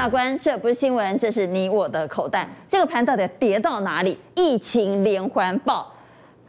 大官，这不是新闻，这是你我的口袋。这个盘到底跌到哪里？疫情连环爆。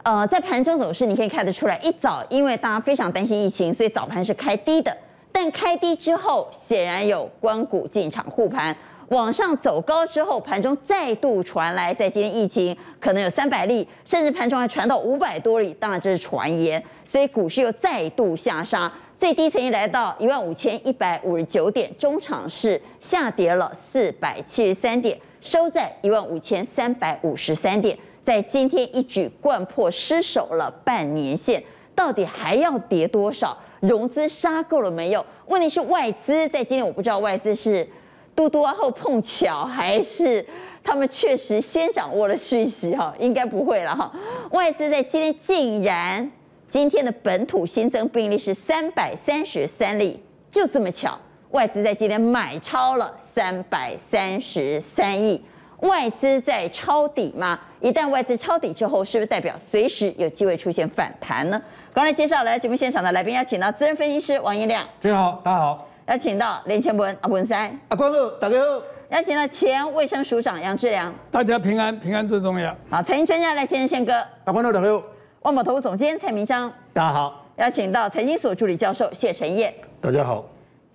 呃，在盘中走势你可以看得出来，一早因为大家非常担心疫情，所以早盘是开低的。但开低之后，显然有官股进场护盘。往上走高之后，盘中再度传来，在今天疫情可能有三百例，甚至盘中还传到五百多例，当然这是传言，所以股市又再度下杀，最低曾经来到一万五千一百五十九点，中场是下跌了四百七十三点，收在一万五千三百五十三点，在今天一举掼破失守了半年线，到底还要跌多少？融资杀够了没有？问题是外资在今天，我不知道外资是。嘟嘟啊，后碰巧还是他们确实先掌握了讯息哈，应该不会了哈。外资在今天竟然今天的本土新增病例是三百三十三例，就这么巧，外资在今天买超了三百三十三亿。外资在抄底吗？一旦外资抄底之后，是不是代表随时有机会出现反弹呢？刚才介绍来节目现场的来宾，邀请到资深分析师王一亮，大家好，大家好。邀请到连前文阿文三，阿关好，大家好。邀请到前卫生署长杨志良，大家平安，平安最重要。好，财经专家赖先生宪哥，阿关好，大家好。万宝投资总监蔡明章，大家好。邀请到财经所助理教授谢晨燕，大家好。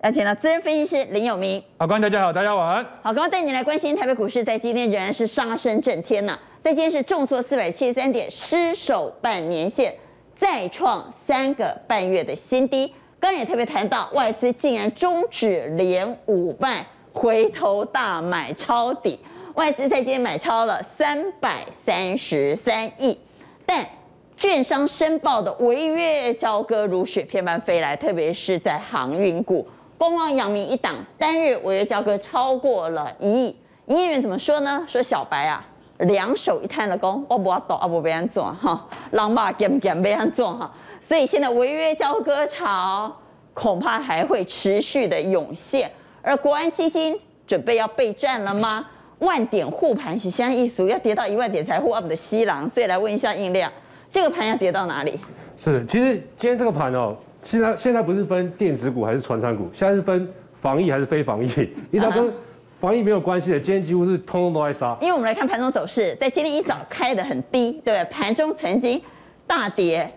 邀请到资深分析师林有明，阿关大家好，大家晚安。好，刚刚带你来关心台北股市，在今天仍然是杀声震天呐，在今天是重挫四百七十三点，失守半年线，再创三个半月的新低。刚也特别谈到，外资竟然终止连五卖，回头大买抄底。外资在今天买超了三百三十三亿，但券商申报的违约交割如雪片般飞来，特别是在航运股，光光阳明一档单日违约交割超过了一亿。营业员怎么说呢？说小白啊，两手一摊的工，我不要抖，我不要做哈，狼把减减不要做哈。所以现在违约交割潮恐怕还会持续的涌现，而国安基金准备要备战了吗？万点护盘是相意思，要跌到一万点才护我们的西郎。所以来问一下应量，这个盘要跌到哪里？是，其实今天这个盘哦，现在现在不是分电子股还是传产股，现在是分防疫还是非防疫。你只要跟防疫没有关系的，今天几乎是通通都在杀。因为我们来看盘中走势，在今天一早开的很低，对，盘中曾经大跌。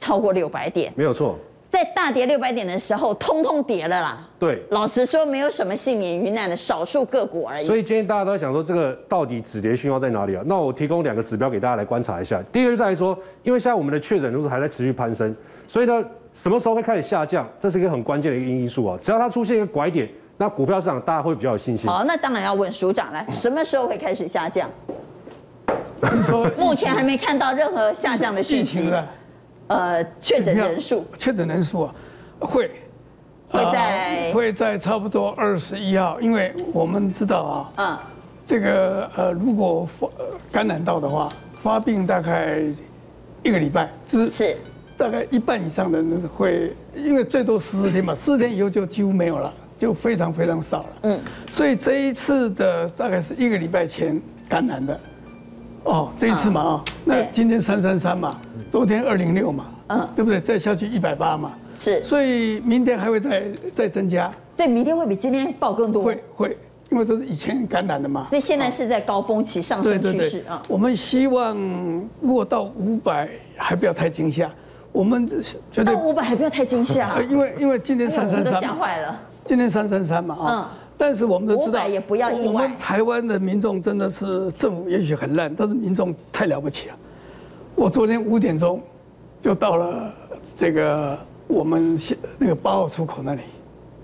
超过六百点，没有错。在大跌六百点的时候，通通跌了啦。对，老实说，没有什么幸免于难的少数个股而已。所以今天大家都在想说，这个到底止跌讯号在哪里啊？那我提供两个指标给大家来观察一下。第一个就在于说，因为现在我们的确诊人数还在持续攀升，所以呢，什么时候会开始下降？这是一个很关键的一个因素啊。只要它出现一个拐点，那股票市场大家会比较有信心。好，那当然要问署长了，什么时候会开始下降？目前还没看到任何下降的讯息。呃，确诊人数，确诊人数啊，会会在、呃、会在差不多二十一号，因为我们知道啊，嗯，这个呃，如果发感染到的话，发病大概一个礼拜，就是。是大概一半以上的人会，因为最多十四天嘛，十四天以后就几乎没有了，就非常非常少了，嗯，所以这一次的大概是一个礼拜前感染的。哦，这一次嘛啊、哦，那今天三三三嘛，昨天二零六嘛，嗯，对不对？再下去一百八嘛，是，所以明天还会再再增加，所以明天会比今天报更多，会会，因为都是以前感染的嘛，所以现在是在高峰期上升趋势啊。我们希望如果到五百还不要太惊吓，我们觉得五百还不要太惊吓，因为因为今天三三三，吓坏了，今天三三三嘛啊。但是我们都知道，也不要意外。我们台湾的民众真的是政府也许很烂，但是民众太了不起了。我昨天五点钟就到了这个我们那个八号出口那里，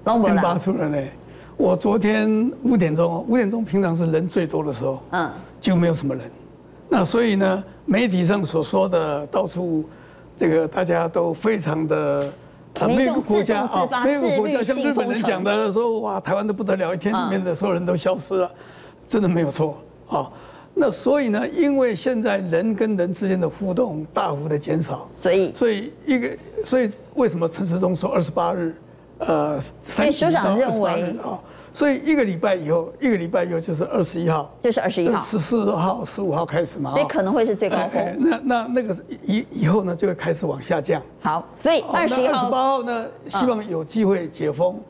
跟八出人嘞。我昨天五点钟，五点钟平常是人最多的时候，嗯，就没有什么人。那所以呢，媒体上所说的到处这个大家都非常的。啊，每个国家啊，每个国家像日本人讲的说，哇，台湾的不得了，一天里面的所有人都消失了，真的没有错啊。那所以呢，因为现在人跟人之间的互动大幅的减少，所以所以一个，所以为什么陈时中说二十八日，呃，三十到二十八日啊？所以一个礼拜以后，一个礼拜以后就是二十一号，就是二十一号，十四号、十五号开始嘛，所以可能会是最高峰。哎、那那那个以以后呢，就会开始往下降。好，所以二十一号、二十八号呢，希望有机会解封，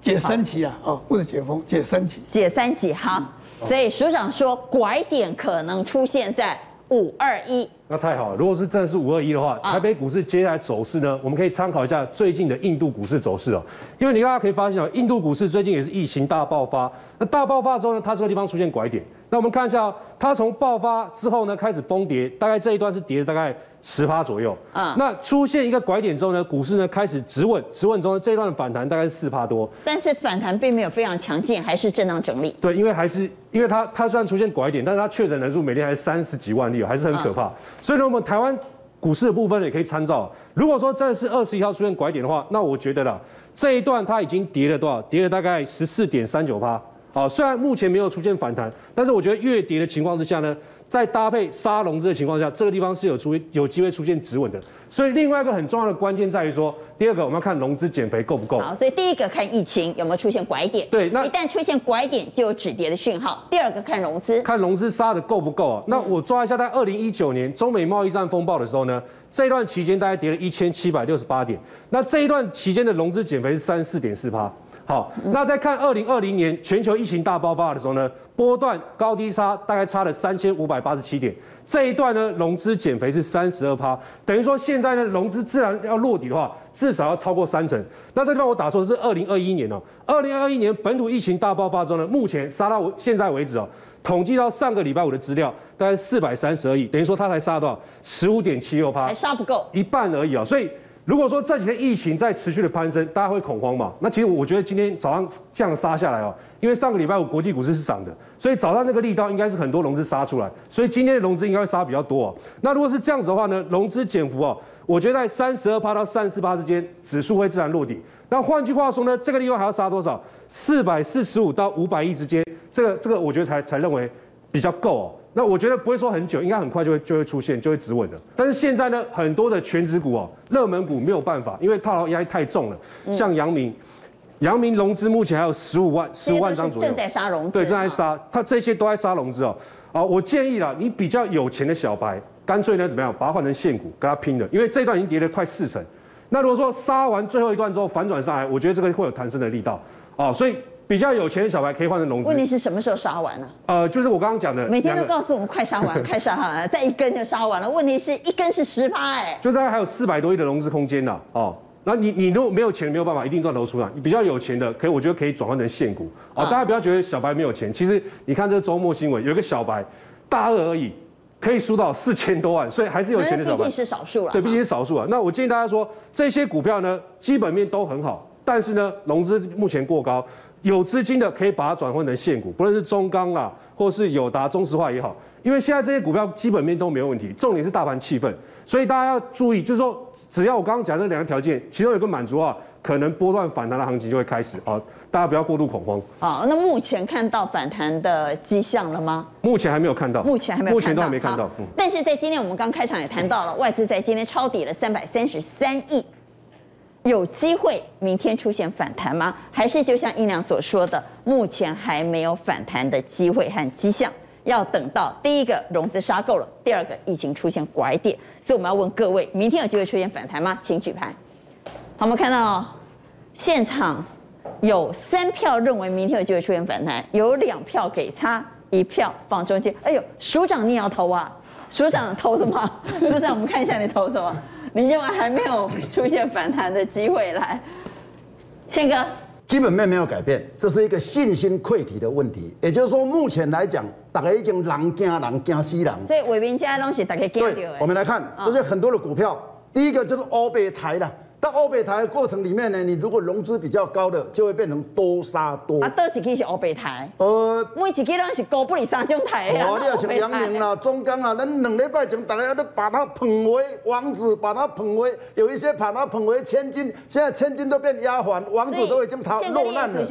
解三级啊，哦，不是解封，解三级。解三级，好。所以署长说，拐点可能出现在五二一。那太好了，如果是真的是五二一的话，台北股市接下来走势呢，我们可以参考一下最近的印度股市走势哦。因为你大家可以发现哦，印度股市最近也是疫情大爆发，那大爆发之后呢，它这个地方出现拐点。那我们看一下，它从爆发之后呢，开始崩跌，大概这一段是跌了大概十趴左右。啊，那出现一个拐点之后呢，股市呢开始止稳，止稳之后呢，这一段反弹大概是四趴多。但是反弹并没有非常强劲，还是震荡整理。对，因为还是因为它它虽然出现拐点，但是它确诊人数每天还是三十几万例，还是很可怕。所以呢，我们台湾股市的部分也可以参照。如果说真的是二十一号出现拐点的话，那我觉得啦，这一段它已经跌了多少？跌了大概十四点三九趴。好，虽然目前没有出现反弹，但是我觉得月跌的情况之下呢，在搭配杀融资的情况下，这个地方是有出有机会出现止稳的。所以另外一个很重要的关键在于说，第二个我们要看融资减肥够不够。好，所以第一个看疫情有没有出现拐点。对，那一旦出现拐点，就有止跌的讯号。第二个看融资，看融资杀的够不够啊？那我抓一下，在二零一九年中美贸易战风暴的时候呢，这一段期间大概跌了一千七百六十八点，那这一段期间的融资减肥是三十四点四趴。好，那再看二零二零年全球疫情大爆发的时候呢，波段高低差大概差了三千五百八十七点，这一段呢融资减肥是三十二趴，等于说现在呢融资自然要落底的话，至少要超过三成。那这地方我打错的是二零二一年哦，二零二一年本土疫情大爆发之后呢，目前杀到现在为止哦，统计到上个礼拜五的资料，大概四百三十二亿，等于说它才杀多少？十五点七六趴，还杀不够，一半而已啊，所以。如果说这几天疫情在持续的攀升，大家会恐慌嘛？那其实我觉得今天早上这样杀下来哦，因为上个礼拜五国际股市是涨的，所以早上那个力道应该是很多融资杀出来，所以今天的融资应该会杀比较多哦。那如果是这样子的话呢，融资减幅哦，我觉得在三十二趴到三十四趴之间，指数会自然落底。那换句话说呢，这个地方还要杀多少？四百四十五到五百亿之间，这个这个我觉得才才认为比较够哦。那我觉得不会说很久，应该很快就会就会出现，就会止稳的。但是现在呢，很多的权值股哦，热门股没有办法，因为套牢压力太重了。像阳明，阳明融资目前还有十五万十五万张左右，正在杀融资，对，正在杀，它这些都在杀融资哦。啊，我建议啦，你比较有钱的小白，干脆呢怎么样，把它换成现股，跟它拼了，因为这一段已经跌了快四成。那如果说杀完最后一段之后反转上来，我觉得这个会有弹升的力道啊，所以。比较有钱的小白可以换成融资。问题是什么时候杀完呢、啊？呃，就是我刚刚讲的，每天都告诉我们快杀完，快杀完了，再一根就杀完了。问题是一根是十趴哎，就大概还有四百多亿的融资空间呢。哦，那你你如果没有钱，没有办法一定赚头出来。你比较有钱的，可以我觉得可以转换成现股。哦，大家不要觉得小白没有钱，其实你看这个周末新闻，有一个小白大二而已，可以输到四千多万，所以还是有钱的小白。毕竟是少数了。对，毕竟是少数啊。那我建议大家说，这些股票呢，基本面都很好，但是呢，融资目前过高。有资金的可以把它转换成现股，不论是中钢啊，或是友达、中石化也好，因为现在这些股票基本面都没有问题，重点是大盘气氛，所以大家要注意，就是说，只要我刚刚讲的两个条件，其中有一个满足啊，可能波段反弹的行情就会开始啊，大家不要过度恐慌。好，那目前看到反弹的迹象了吗？目前还没有看到，目前还没有，目前都还没看到。嗯，但是在今天我们刚开场也谈到了，外资在今天抄底了三百三十三亿。有机会明天出现反弹吗？还是就像英良所说的，目前还没有反弹的机会和迹象，要等到第一个融资杀够了，第二个疫情出现拐点，所以我们要问各位，明天有机会出现反弹吗？请举牌。好，我们看到现场有三票认为明天有机会出现反弹，有两票给差，一票放中间。哎呦，署长你要投啊？署长投什么？署长，我们看一下你投什么。你认为还没有出现反弹的机会来，宪哥，基本面没有改变，这是一个信心溃堤的问题。也就是说，目前来讲，大家已经人惊人惊死人。所以伟民家的东西大家惊掉。对，我们来看，这是很多的股票，第一个就是欧贝台的。到欧北台的过程里面呢，你如果融资比较高的，就会变成多杀多。啊，多几期是欧北台。呃，每一期拢是高不离三种台啊。哦，你要像阳明啦、中钢啊，咱两礼拜前大家都把他捧为王子，把他捧为有一些把他捧为千金，现在千金都变丫鬟，王子都已经逃落难了。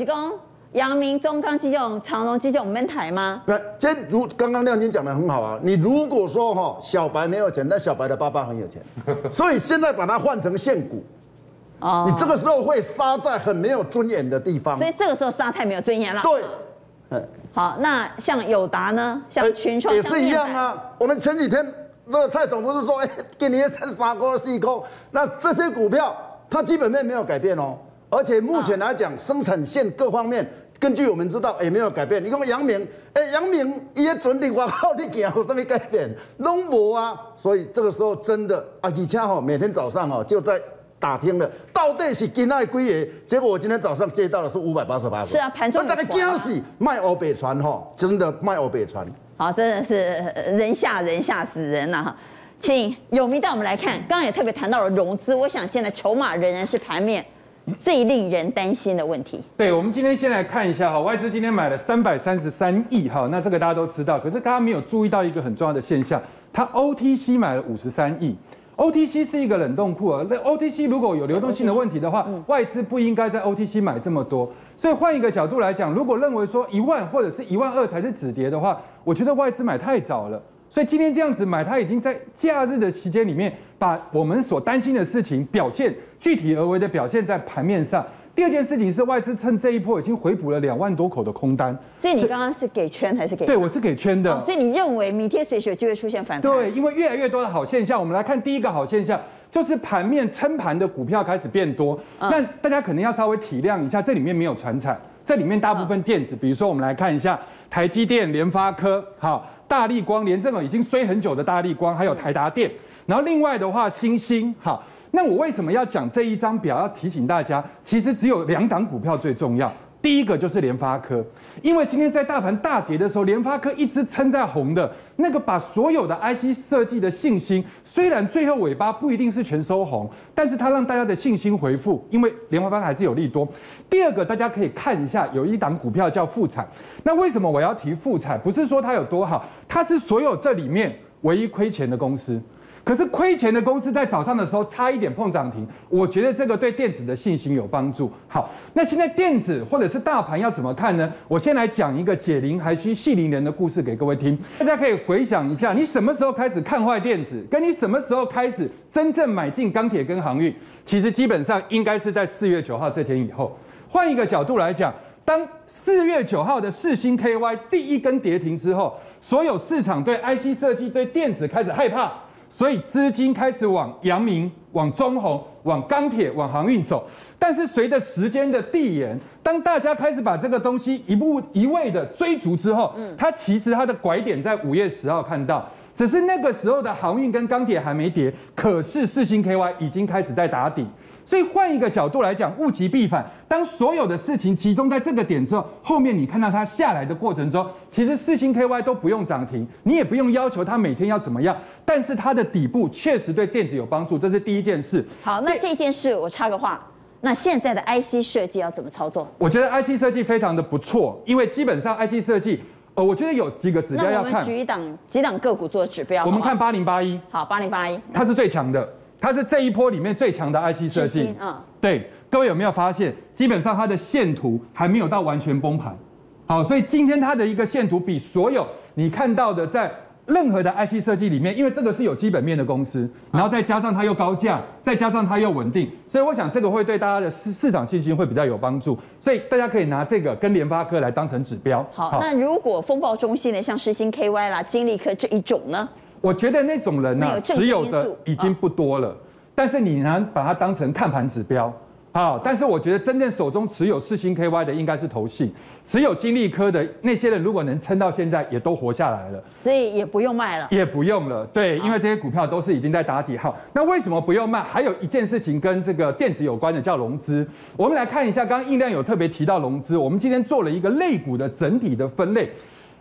阳明、中钢这种、长荣这种门台吗？那这如刚刚亮君讲的很好啊。你如果说哈小白没有钱，那小白的爸爸很有钱，所以现在把它换成现股。哦，你这个时候会杀在很没有尊严的地方。所以这个时候杀太没有尊严了。对，好，那像友达呢？像群创也是一样啊。我们前几天那个蔡总不是说，哎，给你一三杀锅四锅，那这些股票它基本面没有改变哦。而且目前来讲，生产线各方面，根据我们知道也没有改变。你看阳明，哎，阳明也准定我靠，你讲有什么改变？拢无啊！所以这个时候真的啊，而且哈，每天早上哈就在打听了，到底是今仔几个？结果我今天早上接到的是五百八十八个。是啊，盘中。我大概惊死，卖欧北船哈，真的卖欧北船。好，真的是人吓人，吓死人了哈。请有名带我们来看，刚刚也特别谈到了融资，我想现在筹码仍然是盘面最令人担心的问题。对，我们今天先来看一下哈，外资今天买了三百三十三亿哈，那这个大家都知道，可是大家没有注意到一个很重要的现象，它 OTC 买了五十三亿，OTC 是一个冷冻库啊，那 OTC 如果有流动性的问题的话，外资不应该在 OTC 买这么多。所以换一个角度来讲，如果认为说一万或者是一万二才是止跌的话，我觉得外资买太早了。所以今天这样子买，它已经在假日的时间里面，把我们所担心的事情表现具体而为的表现在盘面上。第二件事情是外资趁这一波已经回补了两万多口的空单。所以你刚刚是给圈还是给？对，我是给圈的。所以你认为明天随时有机会出现反弹？对，因为越来越多的好现象。我们来看第一个好现象，就是盘面撑盘的股票开始变多。那大家可能要稍微体谅一下，这里面没有传产，这里面大部分电子，比如说我们来看一下台积电、联发科，好。大力光、连这种已经衰很久的大力光，还有台达电，然后另外的话，星星，好，那我为什么要讲这一张表？要提醒大家，其实只有两档股票最重要。第一个就是联发科，因为今天在大盘大跌的时候，联发科一直撑在红的，那个把所有的 IC 设计的信心，虽然最后尾巴不一定是全收红，但是它让大家的信心回复，因为联发科还是有利多。第二个，大家可以看一下，有一档股票叫富采，那为什么我要提富采？不是说它有多好，它是所有这里面唯一亏钱的公司。可是亏钱的公司在早上的时候差一点碰涨停，我觉得这个对电子的信心有帮助。好，那现在电子或者是大盘要怎么看呢？我先来讲一个解铃还须系铃人的故事给各位听。大家可以回想一下，你什么时候开始看坏电子，跟你什么时候开始真正买进钢铁跟航运，其实基本上应该是在四月九号这天以后。换一个角度来讲，当四月九号的四星 KY 第一根跌停之后，所有市场对 IC 设计、对电子开始害怕。所以资金开始往阳明、往中红、往钢铁、往航运走，但是随着时间的递延，当大家开始把这个东西一步一味的追逐之后，嗯，它其实它的拐点在五月十号看到，只是那个时候的航运跟钢铁还没跌，可是四星 KY 已经开始在打底。所以换一个角度来讲，物极必反。当所有的事情集中在这个点之后，后面你看到它下来的过程中，其实四星 KY 都不用涨停，你也不用要求它每天要怎么样，但是它的底部确实对电子有帮助，这是第一件事。好，那这件事我插个话，那现在的 IC 设计要怎么操作？我觉得 IC 设计非常的不错，因为基本上 IC 设计，呃，我觉得有几个指标要看。那我们举一档几档个股做指标。我们看八零八一。好，八零八一，它是最强的。它是这一波里面最强的 IC 设计，嗯，对，各位有没有发现，基本上它的线图还没有到完全崩盘，好，所以今天它的一个线图比所有你看到的在任何的 IC 设计里面，因为这个是有基本面的公司，然后再加上它又高价，再加上它又稳定，所以我想这个会对大家的市市场信心会比较有帮助，所以大家可以拿这个跟联发科来当成指标。好，好，那如果风暴中心的像世星 KY 啦、金立科这一种呢？我觉得那种人呢、啊，持有的已经不多了，但是你能把它当成看盘指标，好，但是我觉得真正手中持有四星 KY 的应该是投信，持有金利科的那些人如果能撑到现在，也都活下来了，所以也不用卖了，也不用了，对，因为这些股票都是已经在打底。好，那为什么不用卖？还有一件事情跟这个电子有关的，叫融资。我们来看一下，刚刚印量有特别提到融资，我们今天做了一个类股的整体的分类。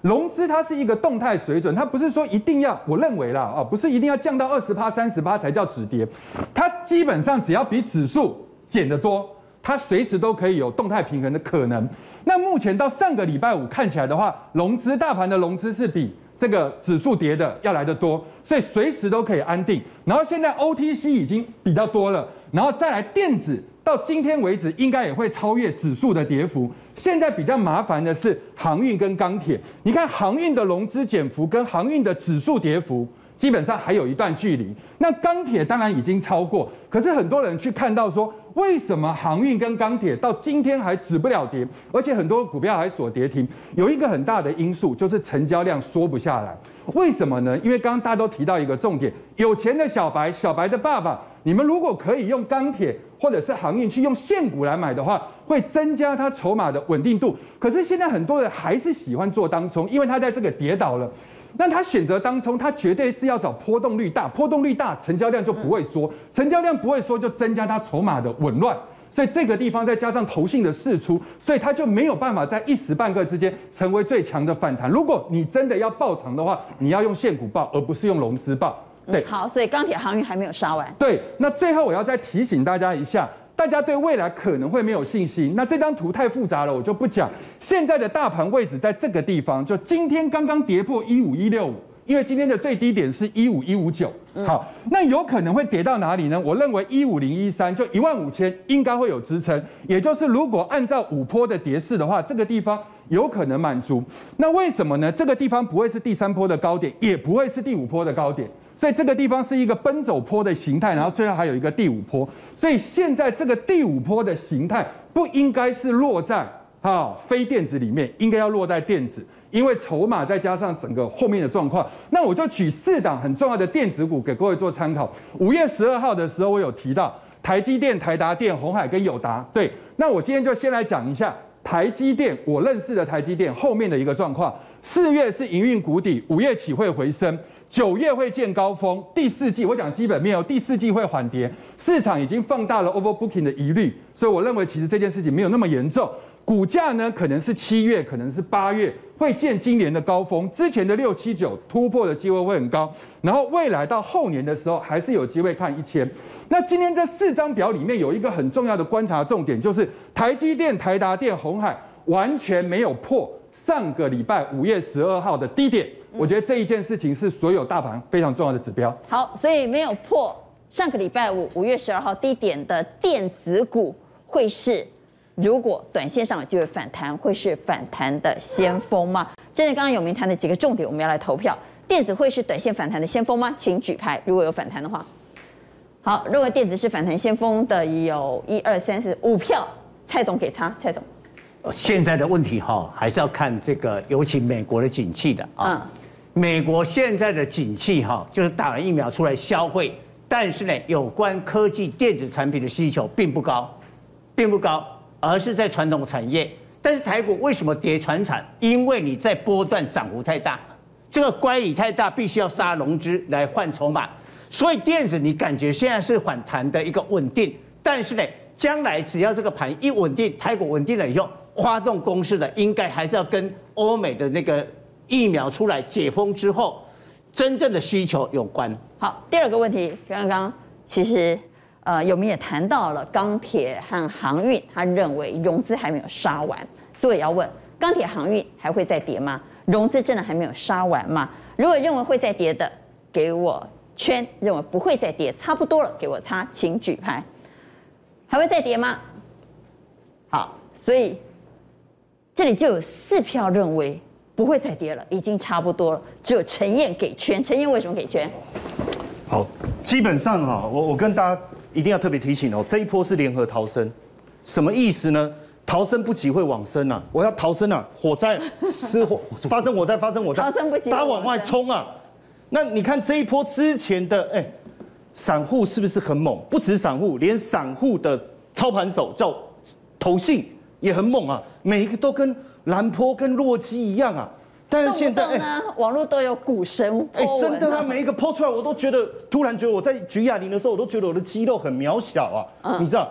融资它是一个动态水准，它不是说一定要，我认为啦啊，不是一定要降到二十趴、三十趴才叫止跌，它基本上只要比指数减得多，它随时都可以有动态平衡的可能。那目前到上个礼拜五看起来的话，融资大盘的融资是比这个指数跌的要来得多，所以随时都可以安定。然后现在 OTC 已经比较多了，然后再来电子。到今天为止，应该也会超越指数的跌幅。现在比较麻烦的是航运跟钢铁。你看航运的融资减幅跟航运的指数跌幅，基本上还有一段距离。那钢铁当然已经超过，可是很多人去看到说，为什么航运跟钢铁到今天还止不了跌，而且很多股票还锁跌停？有一个很大的因素就是成交量缩不下来。为什么呢？因为刚刚大家都提到一个重点，有钱的小白，小白的爸爸。你们如果可以用钢铁或者是航运去用现股来买的话，会增加它筹码的稳定度。可是现在很多人还是喜欢做当冲，因为他在这个跌倒了。那他选择当冲，他绝对是要找波动率大，波动率大，成交量就不会缩，成交量不会缩，就增加他筹码的紊乱。所以这个地方再加上投信的释出，所以它就没有办法在一时半刻之间成为最强的反弹。如果你真的要爆长的话，你要用现股爆，而不是用融资爆。对，好，所以钢铁航运还没有杀完。对，那最后我要再提醒大家一下。大家对未来可能会没有信心，那这张图太复杂了，我就不讲。现在的大盘位置在这个地方，就今天刚刚跌破一五一六五，因为今天的最低点是一五一五九。好，那有可能会跌到哪里呢？我认为一五零一三就一万五千应该会有支撑，也就是如果按照五波的跌势的话，这个地方有可能满足。那为什么呢？这个地方不会是第三波的高点，也不会是第五波的高点。所以这个地方是一个奔走坡的形态，然后最后还有一个第五坡。所以现在这个第五坡的形态不应该是落在啊非电子里面，应该要落在电子，因为筹码再加上整个后面的状况。那我就举四档很重要的电子股给各位做参考。五月十二号的时候，我有提到台积电、台达电、鸿海跟友达。对，那我今天就先来讲一下台积电，我认识的台积电后面的一个状况。四月是营运谷底，五月起会回升。九月会见高峰，第四季我讲基本面哦，第四季会缓跌，市场已经放大了 overbooking 的疑虑，所以我认为其实这件事情没有那么严重。股价呢，可能是七月，可能是八月会见今年的高峰，之前的六七九突破的机会会很高，然后未来到后年的时候还是有机会看一千。那今天这四张表里面有一个很重要的观察重点，就是台积电、台达电、红海完全没有破上个礼拜五月十二号的低点。我觉得这一件事情是所有大盘非常重要的指标。好，所以没有破上个礼拜五五月十二号低点的电子股，会是如果短线上有机会反弹，会是反弹的先锋吗？针对刚刚有明谈的几个重点，我们要来投票。电子会是短线反弹的先锋吗？请举牌。如果有反弹的话，好，认为电子是反弹先锋的有一二三四五票。蔡总给差，蔡总。现在的问题哈，还是要看这个，尤其美国的景气的啊。嗯美国现在的景气哈，就是打完疫苗出来消费，但是呢，有关科技电子产品的需求并不高，并不高，而是在传统产业。但是台股为什么跌传产？因为你在波段涨幅太大，这个乖离太大，必须要杀融资来换筹码。所以电子你感觉现在是反弹的一个稳定，但是呢，将来只要这个盘一稳定，台股稳定了以后，发动攻势的应该还是要跟欧美的那个。疫苗出来解封之后，真正的需求有关。好，第二个问题，刚刚其实呃，有明也谈到了钢铁和航运，他认为融资还没有杀完，所以要问钢铁航运还会再跌吗？融资真的还没有杀完吗？如果认为会再跌的，给我圈；认为不会再跌，差不多了，给我叉，请举牌。还会再跌吗？好，所以这里就有四票认为。不会再跌了，已经差不多了。只有陈燕给圈，陈燕为什么给圈？好，基本上哈，我我跟大家一定要特别提醒哦，这一波是联合逃生，什么意思呢？逃生不及会往生啊！我要逃生啊！火灾失火 发生火灾发生火灾，逃生不及，大家往外冲啊！那你看这一波之前的哎，散户是不是很猛？不止散户，连散户的操盘手叫投信也很猛啊！每一个都跟。蓝坡跟洛基一样啊，但是现在哎，欸、网络都有股神哎、欸，真的啊，每一个 po 出来，我都觉得突然觉得我在举哑铃的时候，我都觉得我的肌肉很渺小啊，嗯、你知道？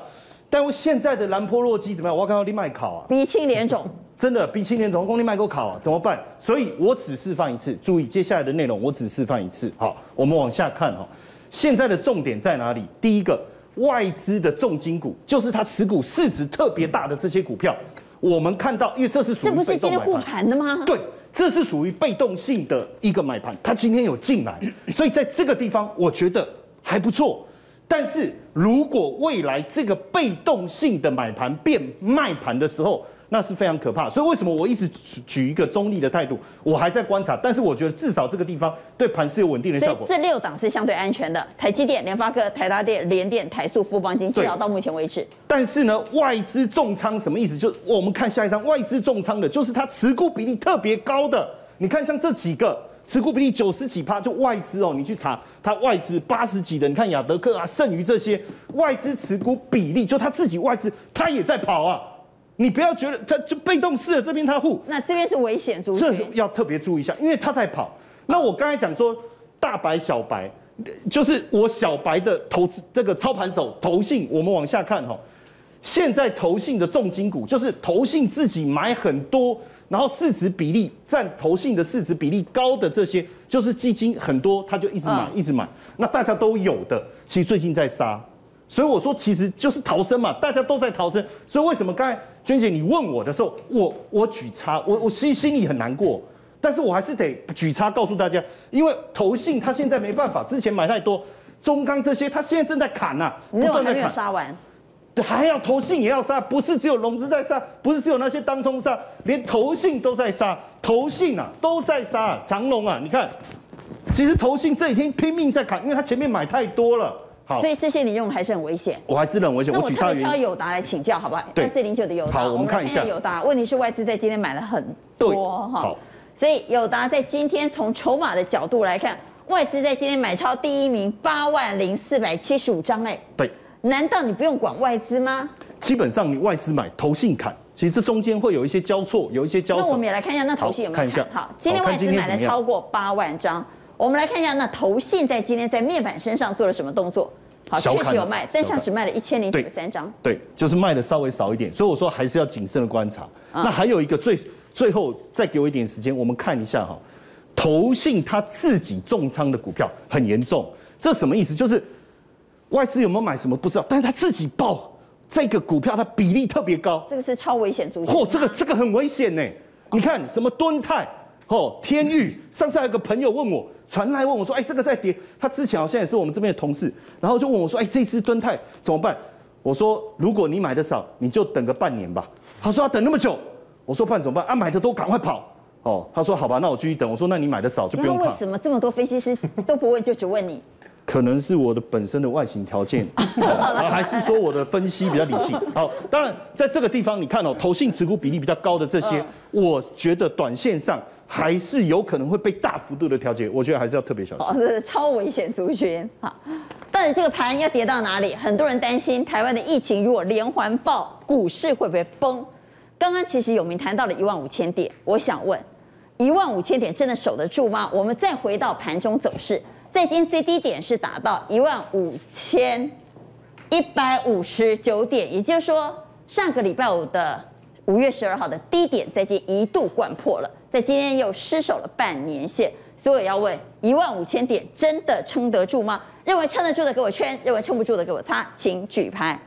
但我现在的蓝波洛基怎么样？我要看到你麦考啊，鼻青脸肿，真的鼻青脸肿，公你麦给我考啊，怎么办？所以我只示范一次，注意接下来的内容，我只示范一次。好，我们往下看哈，现在的重点在哪里？第一个，外资的重金股，就是它持股市值特别大的这些股票。我们看到，因为这是属于被动护盘的吗？对，这是属于被动性的一个买盘，它今天有进来，所以在这个地方我觉得还不错。但是如果未来这个被动性的买盘变卖盘的时候，那是非常可怕，所以为什么我一直举一个中立的态度？我还在观察，但是我觉得至少这个地方对盘是有稳定的效果。这六档是相对安全的，台积电、联发科、台达电、联电、台塑、富邦金，至少到目前为止。但是呢，外资重仓什么意思？就我们看下一张，外资重仓的就是它持股比例特别高的。你看像这几个持股比例九十几趴，就外资哦，你去查它外资八十几的，你看亚德克啊，剩余这些外资持股比例，就他自己外资，他也在跑啊。你不要觉得他就被动式的这边他护，那这边是危险族群，这要特别注意一下，因为他在跑。那我刚才讲说大白小白，就是我小白的投资这个操盘手投信，我们往下看哈。现在投信的重金股，就是投信自己买很多，然后市值比例占投信的市值比例高的这些，就是基金很多，他就一直买一直买。那大家都有的，其实最近在杀，所以我说其实就是逃生嘛，大家都在逃生。所以为什么刚才娟姐你问我的时候，我我举叉，我我心心里很难过，但是我还是得举叉告诉大家，因为投信他现在没办法，之前买太多，中钢这些他现在正在砍呐、啊，不断在砍，杀完。还要投信也要杀，不是只有融资在杀，不是只有那些当冲杀，连投信都在杀，投信啊都在杀，长龙啊，你看，其实投信这几天拼命在砍，因为他前面买太多了，好，所以这些你用还是很危险，我还是很危险。那我特别挑友达来请教，好不好？对，四零九的友达，好，我们看一下友达，问题是外资在今天买了很多哈，好，所以友达在今天从筹码的角度来看，外资在今天买超第一名八万零四百七十五张，哎，对。难道你不用管外资吗？基本上你外资买，投信砍，其实这中间会有一些交错，有一些交错。那我们也来看一下，那投信有没有看？看一下。好，今天外资买了超过八万张。我们来看一下，那投信在今天在面板身上做了什么动作？好，确实有卖，但是只卖了一千零九十三张。对，就是卖的稍微少一点，所以我说还是要谨慎的观察。嗯、那还有一个最最后再给我一点时间，我们看一下哈，投信他自己重仓的股票很严重，这什么意思？就是。外资有没有买什么不知道，但是他自己报这个股票，它比例特别高，这个是超危险族群。嚯，这个这个很危险呢！你看什么敦泰，哦，天域，上次还有个朋友问我，传来问我说，哎，这个在跌，他之前好像也是我们这边的同事，然后就问我说，哎，这只敦泰怎么办？我说，如果你买的少，你就等个半年吧。他说要等那么久，我说半怎么办？啊，买的多赶快跑。哦，他说好吧，那我继续等。我说那你买的少就不用怕。为什么这么多分析师 都不问，就只问你？可能是我的本身的外形条件，还是说我的分析比较理性？好，当然在这个地方，你看哦，投信持股比例比较高的这些，我觉得短线上还是有可能会被大幅度的调节，我觉得还是要特别小心。哦，这是超危险族群。好，但是这个盘要跌到哪里？很多人担心台湾的疫情如果连环爆，股市会不会崩？刚刚其实有明谈到了一万五千点，我想问，一万五千点真的守得住吗？我们再回到盘中走势。在今天最低点是达到一万五千一百五十九点，也就是说，上个礼拜五的五月十二号的低点，在今一度掼破了，在今天又失守了半年线，所以我要问：一万五千点真的撑得住吗？认为撑得住的给我圈，认为撑不住的给我擦，请举牌。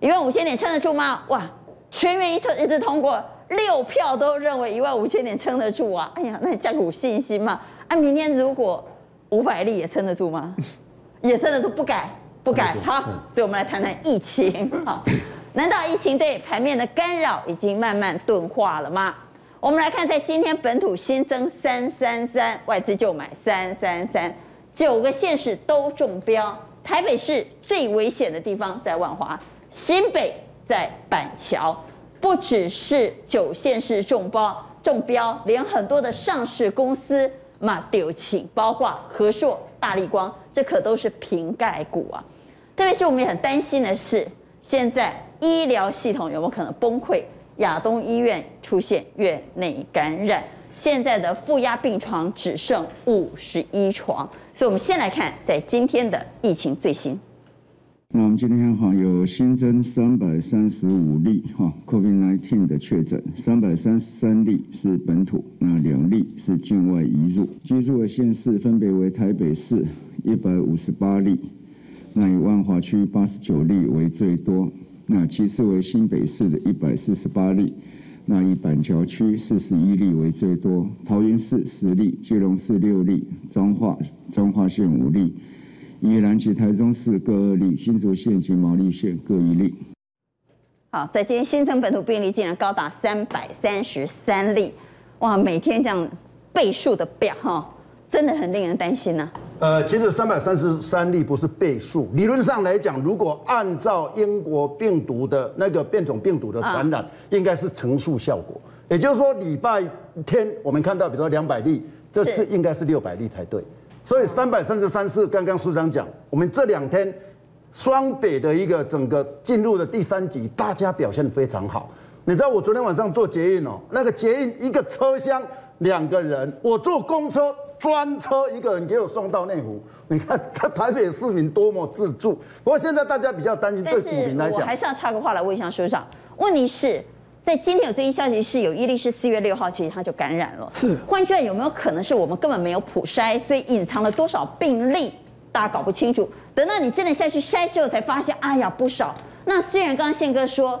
一万五千点撑得住吗？哇，全员一特一致通过，六票都认为一万五千点撑得住啊！哎呀，那你这样有信心嘛？啊，明天如果五百例也撑得住吗？也撑得住，不改不改。好，所以我们来谈谈疫情。好，难道疫情对盘面的干扰已经慢慢钝化了吗？我们来看，在今天本土新增三三三，外资就买三三三，九个县市都中标。台北市最危险的地方在万华，新北在板桥，不只是九县市中包中标，连很多的上市公司。嘛丢弃，包括和硕、大立光，这可都是瓶盖股啊。特别是我们也很担心的是，现在医疗系统有没有可能崩溃？亚东医院出现院内感染，现在的负压病床只剩五十一床。所以，我们先来看在今天的疫情最新。那我们今天哈有新增三百三十五例哈 COVID-19 的确诊，三百三十三例是本土，那两例是境外移入。居住的县市分别为台北市一百五十八例，那以万华区八十九例为最多，那其次为新北市的一百四十八例，那以板桥区四十一例为最多，桃园市十例，基隆市六例，彰化彰化县五例。宜兰及台中市各二例，新竹县及毛利县各一例。好，在今天新增本土病例竟然高达三百三十三例，哇，每天这样倍数的变哈，真的很令人担心呢、呃，其实三百三十三例不是倍数，理论上来讲，如果按照英国病毒的那个变种病毒的传染，应该是乘数效果。也就是说，礼拜天我们看到，比如说两百例。这次应该是六百例才对。所以三百三十三是刚刚署长讲，我们这两天双北的一个整个进入的第三级，大家表现非常好。你知道我昨天晚上坐捷运哦，那个捷运一个车厢两个人，我坐公车专车一个人给我送到内湖。你看 他台北市民多么自助。不过现在大家比较担心，对股民来讲，我还是要插个话来问一下署长。问题是在今天有最新消息是有一例是四月六号，其实他就感染了。是换句话有没有可能是我们根本没有普筛，所以隐藏了多少病例，大家搞不清楚。等到你真的下去筛之后，才发现，哎呀不少。那虽然刚刚宪哥说。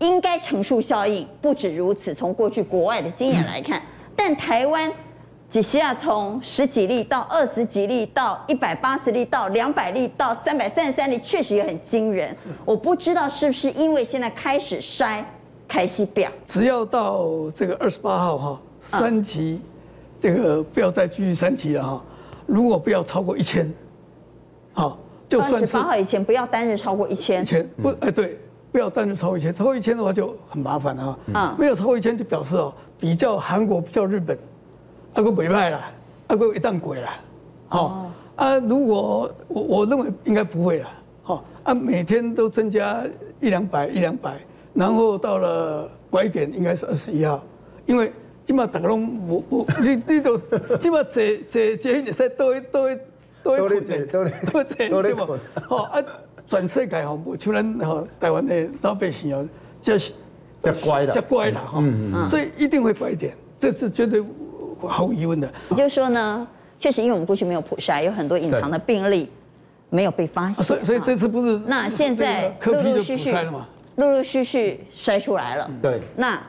应该乘数效应不止如此。从过去国外的经验来看，但台湾几西亚从十几例到二十几例到一百八十例到两百例到三百三十三例，确实也很惊人。我不知道是不是因为现在开始筛开西表，只要到这个二十八号哈，三级这个不要再继续三级了哈。如果不要超过一千，好，就算是二十八号以前不要单日超过一千。一千不哎对。不要单日超过一千，超过一千的话就很麻烦了啊。嗯，没有超过一千就表示哦，比较韩国，比较日本，阿个尾派了，阿个一旦鬼了。好啊，如果我我认为应该不会了。好啊，每天都增加一两百一两百，然后到了拐点应该是二十一号，因为基本上大家拢我我 你你都基本上这这这运赛都会都会都会困的，都会都会对吧？好啊。全世界吼，无像咱吼台湾的老百姓哦，就是较乖了，较乖了哈，所以一定会乖一点，这次绝对毫无疑问的。也就是说呢，确实因为我们过去没有普筛，有很多隐藏的病例没有被发现，所以所以这次不是那现在陆陆续续陆陆续续筛出来了，对，那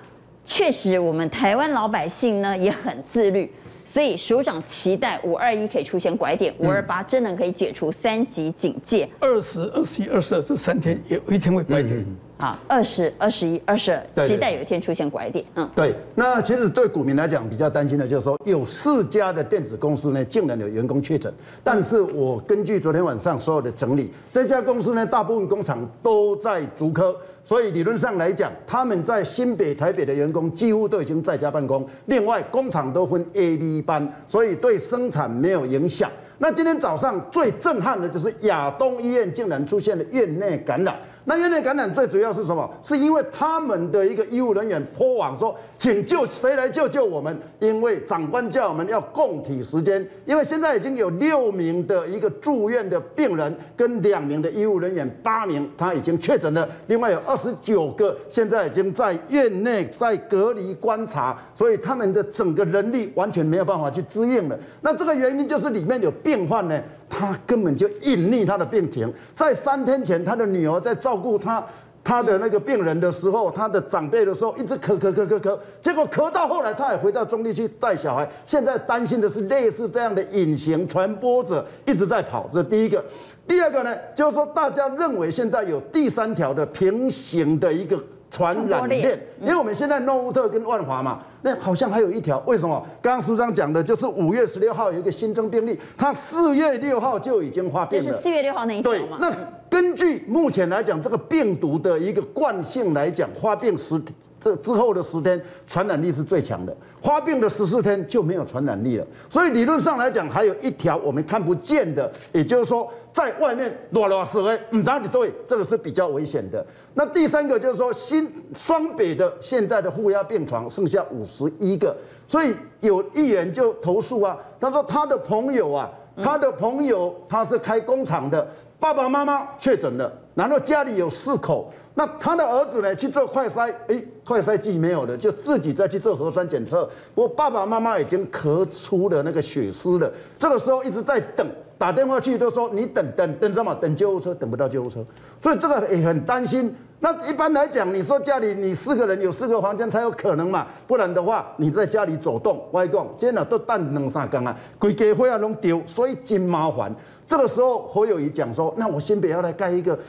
确实我们台湾老百姓呢也很自律。所以首长期待五二一可以出现拐点，五二八真的可以解除三级警戒。二十二十一、二十二这三天有一天会拐点。好，二十二十一、二十二，期待有一天出现拐点。嗯，对。那其实对股民来讲比较担心的就是说，有四家的电子公司呢，竟然有员工确诊。但是我根据昨天晚上所有的整理，这家公司呢，大部分工厂都在竹科。所以理论上来讲，他们在新北、台北的员工几乎都已经在家办公。另外，工厂都分 A、B 班，所以对生产没有影响。那今天早上最震撼的就是亚东医院竟然出现了院内感染。那院内感染最主要是什么？是因为他们的一个医务人员破网说：“请救谁来救救我们？”因为长官叫我们要共体时间。因为现在已经有六名的一个住院的病人跟两名的医务人员，八名他已经确诊了，另外有二十九个现在已经在院内在隔离观察，所以他们的整个人力完全没有办法去支应了。那这个原因就是里面有病患呢。他根本就隐匿他的病情，在三天前，他的女儿在照顾他他的那个病人的时候，他的长辈的时候，一直咳咳咳咳咳，结果咳到后来，他也回到中立去带小孩。现在担心的是类似这样的隐形传播者一直在跑，这是第一个。第二个呢，就是说大家认为现在有第三条的平行的一个。传染链，因为我们现在诺乌特跟万华嘛，那好像还有一条，为什么？刚刚署长讲的就是五月十六号有一个新增病例，他四月六号就已经发病了。就是四月六号那一条对，那根据目前来讲，这个病毒的一个惯性来讲，发病十这之后的十天传染力是最强的，发病的十四天就没有传染力了。所以理论上来讲，还有一条我们看不见的，也就是说，在外面乱乱死哎，唔知对，这个是比较危险的。那第三个就是说，新双北的现在的负压病床剩下五十一个，所以有议员就投诉啊，他说他的朋友啊，他的朋友他是开工厂的，爸爸妈妈确诊了，然后家里有四口，那他的儿子呢去做快筛，哎，快筛剂没有了，就自己再去做核酸检测，我爸爸妈妈已经咳出了那个血丝了，这个时候一直在等。打电话去都说你等等等什么？等救护车，等不到救护车，所以这个也很担心。那一般来讲，你说家里你四个人有四个房间才有可能嘛，不然的话你在家里走动，外公今天都等两三缸啊，规家伙啊拢丢，所以真麻烦。这个时候侯友宜讲说，那我先不要来盖一个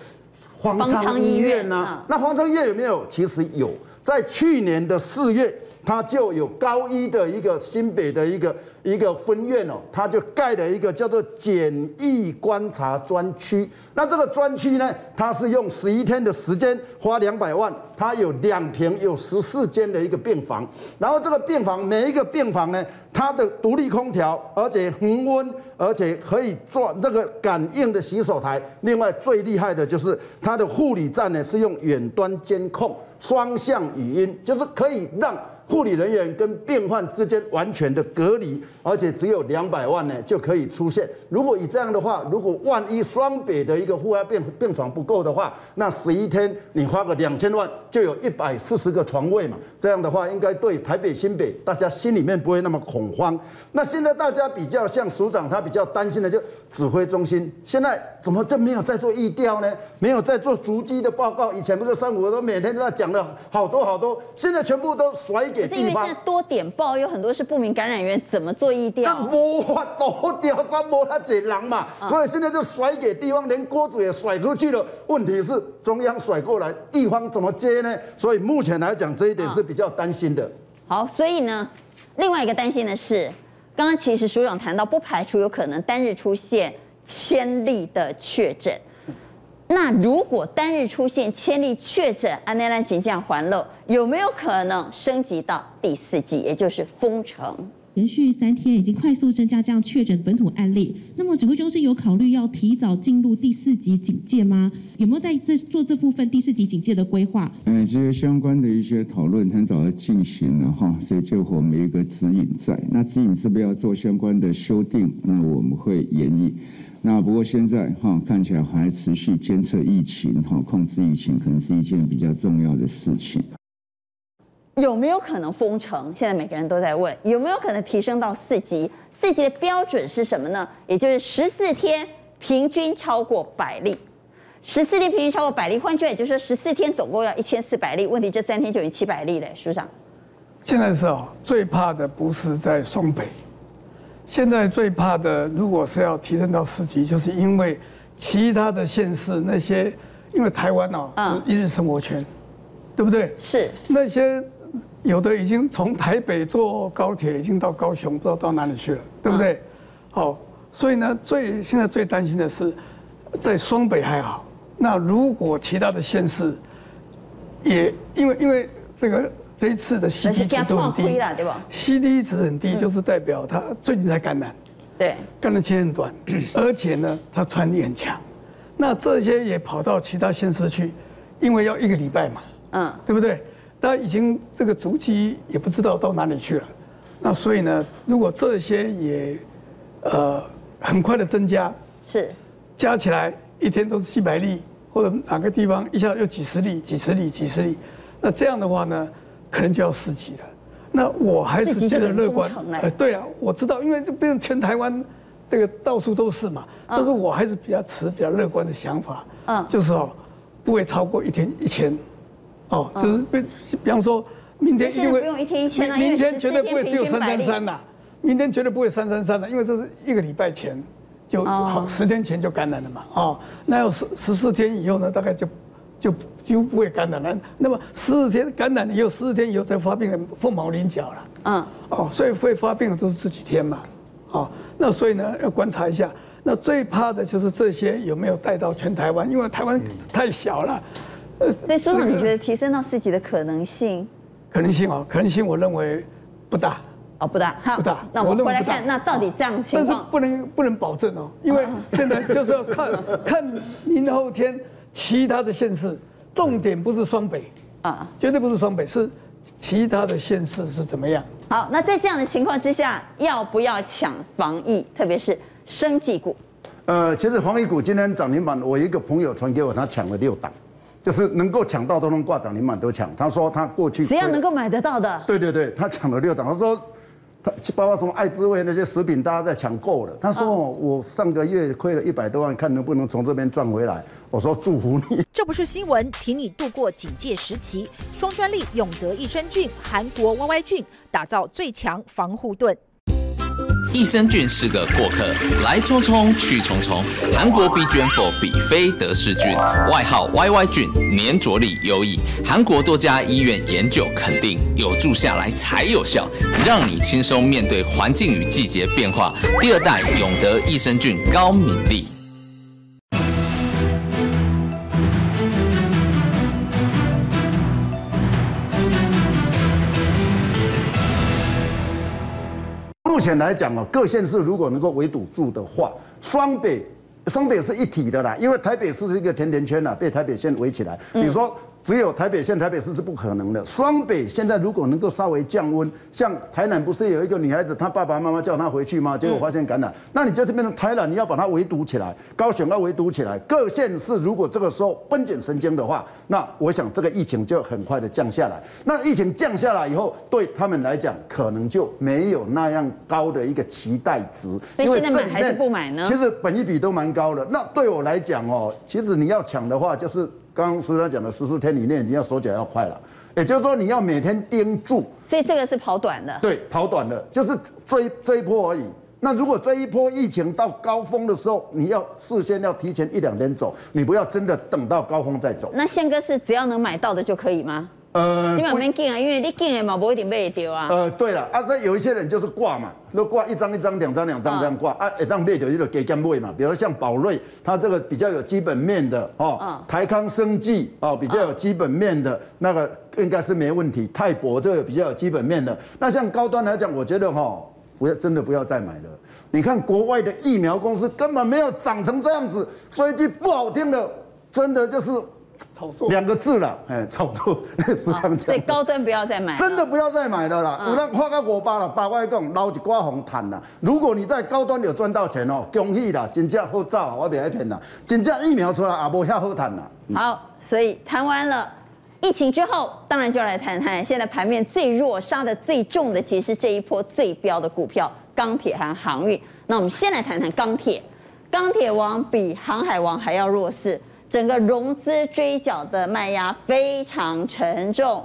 方舱医院呢、啊。那方舱医院有没有？其实有，在去年的四月。它就有高一的一个新北的一个一个分院哦，它就盖了一个叫做简易观察专区。那这个专区呢，它是用十一天的时间，花两百万，它有两平，有十四间的一个病房。然后这个病房每一个病房呢，它的独立空调，而且恒温，而且可以做那个感应的洗手台。另外最厉害的就是它的护理站呢，是用远端监控，双向语音，就是可以让。护理人员跟病患之间完全的隔离，而且只有两百万呢就可以出现。如果以这样的话，如果万一双北的一个户外病病床不够的话，那十一天你花个两千万，就有一百四十个床位嘛。这样的话，应该对台北新北大家心里面不会那么恐慌。那现在大家比较像署长，他比较担心的就指挥中心，现在怎么就没有在做疫调呢？没有在做逐机的报告？以前不是三五都每天都在讲的好多好多，现在全部都甩。可是因为现在多点报，有很多是不明感染源，怎么做疫调？那无法多调查，无他济人嘛，所以现在就甩给地方，连锅子也甩出去了。问题是中央甩过来，地方怎么接呢？所以目前来讲，这一点是比较担心的。好，所以呢，另外一个担心的是，刚刚其实署长谈到，不排除有可能单日出现千例的确诊。那如果单日出现千例确诊，安内兰警这样环漏，有没有可能升级到第四级，也就是封城？连续三天已经快速增加这样确诊本土案例，那么指挥中心有考虑要提早进入第四级警戒吗？有没有在这做这部分第四级警戒的规划？呃，这些相关的一些讨论很早就进行了哈，所以就我们一个指引在，那指引是不是要做相关的修订？那我们会研议。那不过现在哈看起来还持续监测疫情哈，控制疫情可能是一件比较重要的事情。有没有可能封城？现在每个人都在问，有没有可能提升到四级？四级的标准是什么呢？也就是十四天平均超过百例，十四天平均超过百例，换句话也就是说十四天总共要一千四百例。问题这三天就已经七百例了，署长。现在是啊，最怕的不是在双北。现在最怕的，如果是要提升到四级，就是因为其他的县市那些，因为台湾哦是一日生活圈，对不对？是那些有的已经从台北坐高铁已经到高雄，不知道到哪里去了，对不对？好，所以呢，最现在最担心的是，在双北还好，那如果其他的县市也因为因为这个。这一次的 C D 值都很低？C D 值很低，就是代表他最近才感染，对，感染期很短，而且呢，他传力很强。那这些也跑到其他县市去，因为要一个礼拜嘛，嗯，对不对？他已经这个足迹也不知道到哪里去了。那所以呢，如果这些也呃很快的增加，是加起来一天都是几百例，或者哪个地方一下又几十例、几十例、几十例，那这样的话呢？可能就要四级了，那我还是觉得乐观。哎，对啊，我知道，因为就变成全台湾，这个到处都是嘛。但是我还是比较持比较乐观的想法，嗯，就是哦，不会超过一天一千，哦，就是比比方说，明天一天一千，明天绝对不会只有三三三呐，明天绝对不会三三三的，因为这是一个礼拜前就好，十天前就感染了嘛，哦，那要十十四天以后呢，大概就。就几乎不会感染了。那么十四天感染了以后，十四天以后才发病的凤毛麟角了。嗯，哦，所以会发病的都是这几天嘛。哦，那所以呢，要观察一下。那最怕的就是这些有没有带到全台湾，因为台湾太小了。呃，所以署长，你觉得提升到四级的可能性？可能性哦，可能性我认为不大。哦，不大，不大。那我们回来看，那到底这样情况？但是不能不能保证哦，因为现在就是要看 看明后天。其他的县市，重点不是双北啊，绝对不是双北，是其他的县市是怎么样？好，那在这样的情况之下，要不要抢防疫，特别是生技股？呃，其实防疫股今天涨停板，我一个朋友传给我，他抢了六档，就是能够抢到都能挂涨停板都抢。他说他过去只要能够买得到的，对对对，他抢了六档。他说。包括什么爱滋味那些食品，大家在抢购了。他说：“我上个月亏了一百多万，看能不能从这边赚回来。”我说：“祝福你。”这不是新闻，替你度过警戒时期。双专利永德益生菌，韩国 YY 菌打造最强防护盾。益生菌是个过客，来匆匆去匆匆。韩国 B 卷 for 比菲德氏菌，外号 YY 菌，粘着力优异，韩国多家医院研究肯定，有助下来才有效，让你轻松面对环境与季节变化。第二代永德益生菌高敏力。目前来讲哦，各县市如果能够围堵住的话，双北双北是一体的啦，因为台北市是一个甜甜圈啦，被台北县围起来。比如说。只有台北县、台北市是不可能的。双北现在如果能够稍微降温，像台南不是有一个女孩子，她爸爸妈妈叫她回去吗？结果发现感染，那你就这边的台南，你要把它围堵起来，高雄要围堵起来，各县市如果这个时候绷紧神经的话，那我想这个疫情就很快的降下来。那疫情降下来以后，对他们来讲，可能就没有那样高的一个期待值。所以现在买还是不买呢？其实本一比都蛮高的。那对我来讲哦，其实你要抢的话，就是。刚刚苏生讲的十四天以内已经要手脚要快了，也就是说你要每天盯住，所以这个是跑短的。对，跑短的，就是这一这一波而已。那如果这一波疫情到高峰的时候，你要事先要提前一两天走，你不要真的等到高峰再走。那宪哥是只要能买到的就可以吗？呃，基本上没进啊，因为你进的嘛，不一定卖得掉啊。呃，对了，啊，那有一些人就是挂嘛，那挂一张一张、两张两张这样挂、哦、啊，一张卖掉就给干卖嘛。比如像宝瑞，它这个比较有基本面的哦，哦台康生技哦，比较有基本面的、哦、那个应该是没问题。泰博这个比较有基本面的，那像高端来讲，我觉得哈、哦，不要真的不要再买了。你看国外的疫苗公司根本没有长成这样子，说一句不好听的，真的就是。两个字了，哎，炒作。所以高端不要再买，真的不要再买了啦。有人花个五八了，八块讲捞一瓜红毯了。如果你在高端有赚到钱哦，恭喜啦，真正好造，我别爱骗啦，真正疫苗出来也无遐好谈啦。好，所以谈完了疫情之后，当然就来谈谈现在盘面最弱、杀的最重的，其实这一波最标的股票——钢铁和航运。那我们先来谈谈钢铁，钢铁王比航海王还要弱势。整个融资追缴的卖压非常沉重，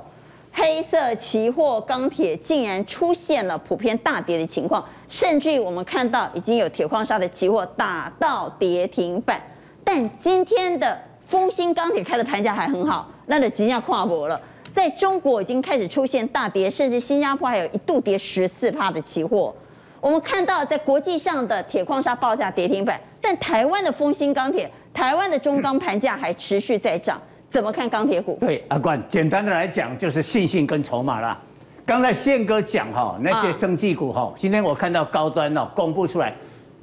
黑色期货钢铁竟然出现了普遍大跌的情况，甚至于我们看到已经有铁矿砂的期货打到跌停板。但今天的丰兴钢铁开的盘价还很好，那就直接跨博了。在中国已经开始出现大跌，甚至新加坡还有一度跌十四趴的期货。我们看到在国际上的铁矿砂报价跌停板，但台湾的丰兴钢铁。台湾的中钢盘价还持续在涨，怎么看钢铁股？对，阿冠，简单的来讲就是信心跟筹码啦。刚才宪哥讲哈，那些生技股哈，今天我看到高端哦公布出来，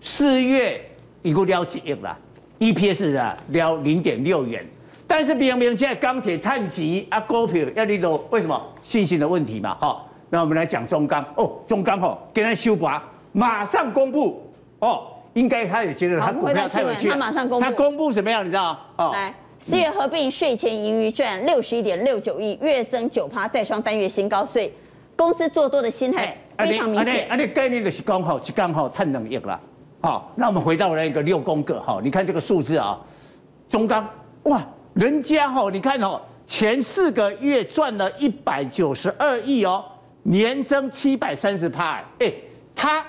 四月一共撩几亿啦，EPS 啊撩零点六元，但是明明现在钢铁碳级啊股票要你都为什么信心的问题嘛？哈，那我们来讲中钢哦，中钢哈给它修拔，马上公布哦。应该他也觉得他股票太有趣，他马上公布，他公布什么样？你知道哦，来，四月合并税前盈余赚六十一点六九亿，月增九趴，再创单月新高，所以公司做多的心态非常明显。啊，你概念就是刚好，是刚好太能赢了。好，那我们回到那个六宫格哈，你看这个数字啊，中钢哇，人家哈，你看哦，前四个月赚了一百九十二亿哦，年增七百三十趴，哎，他。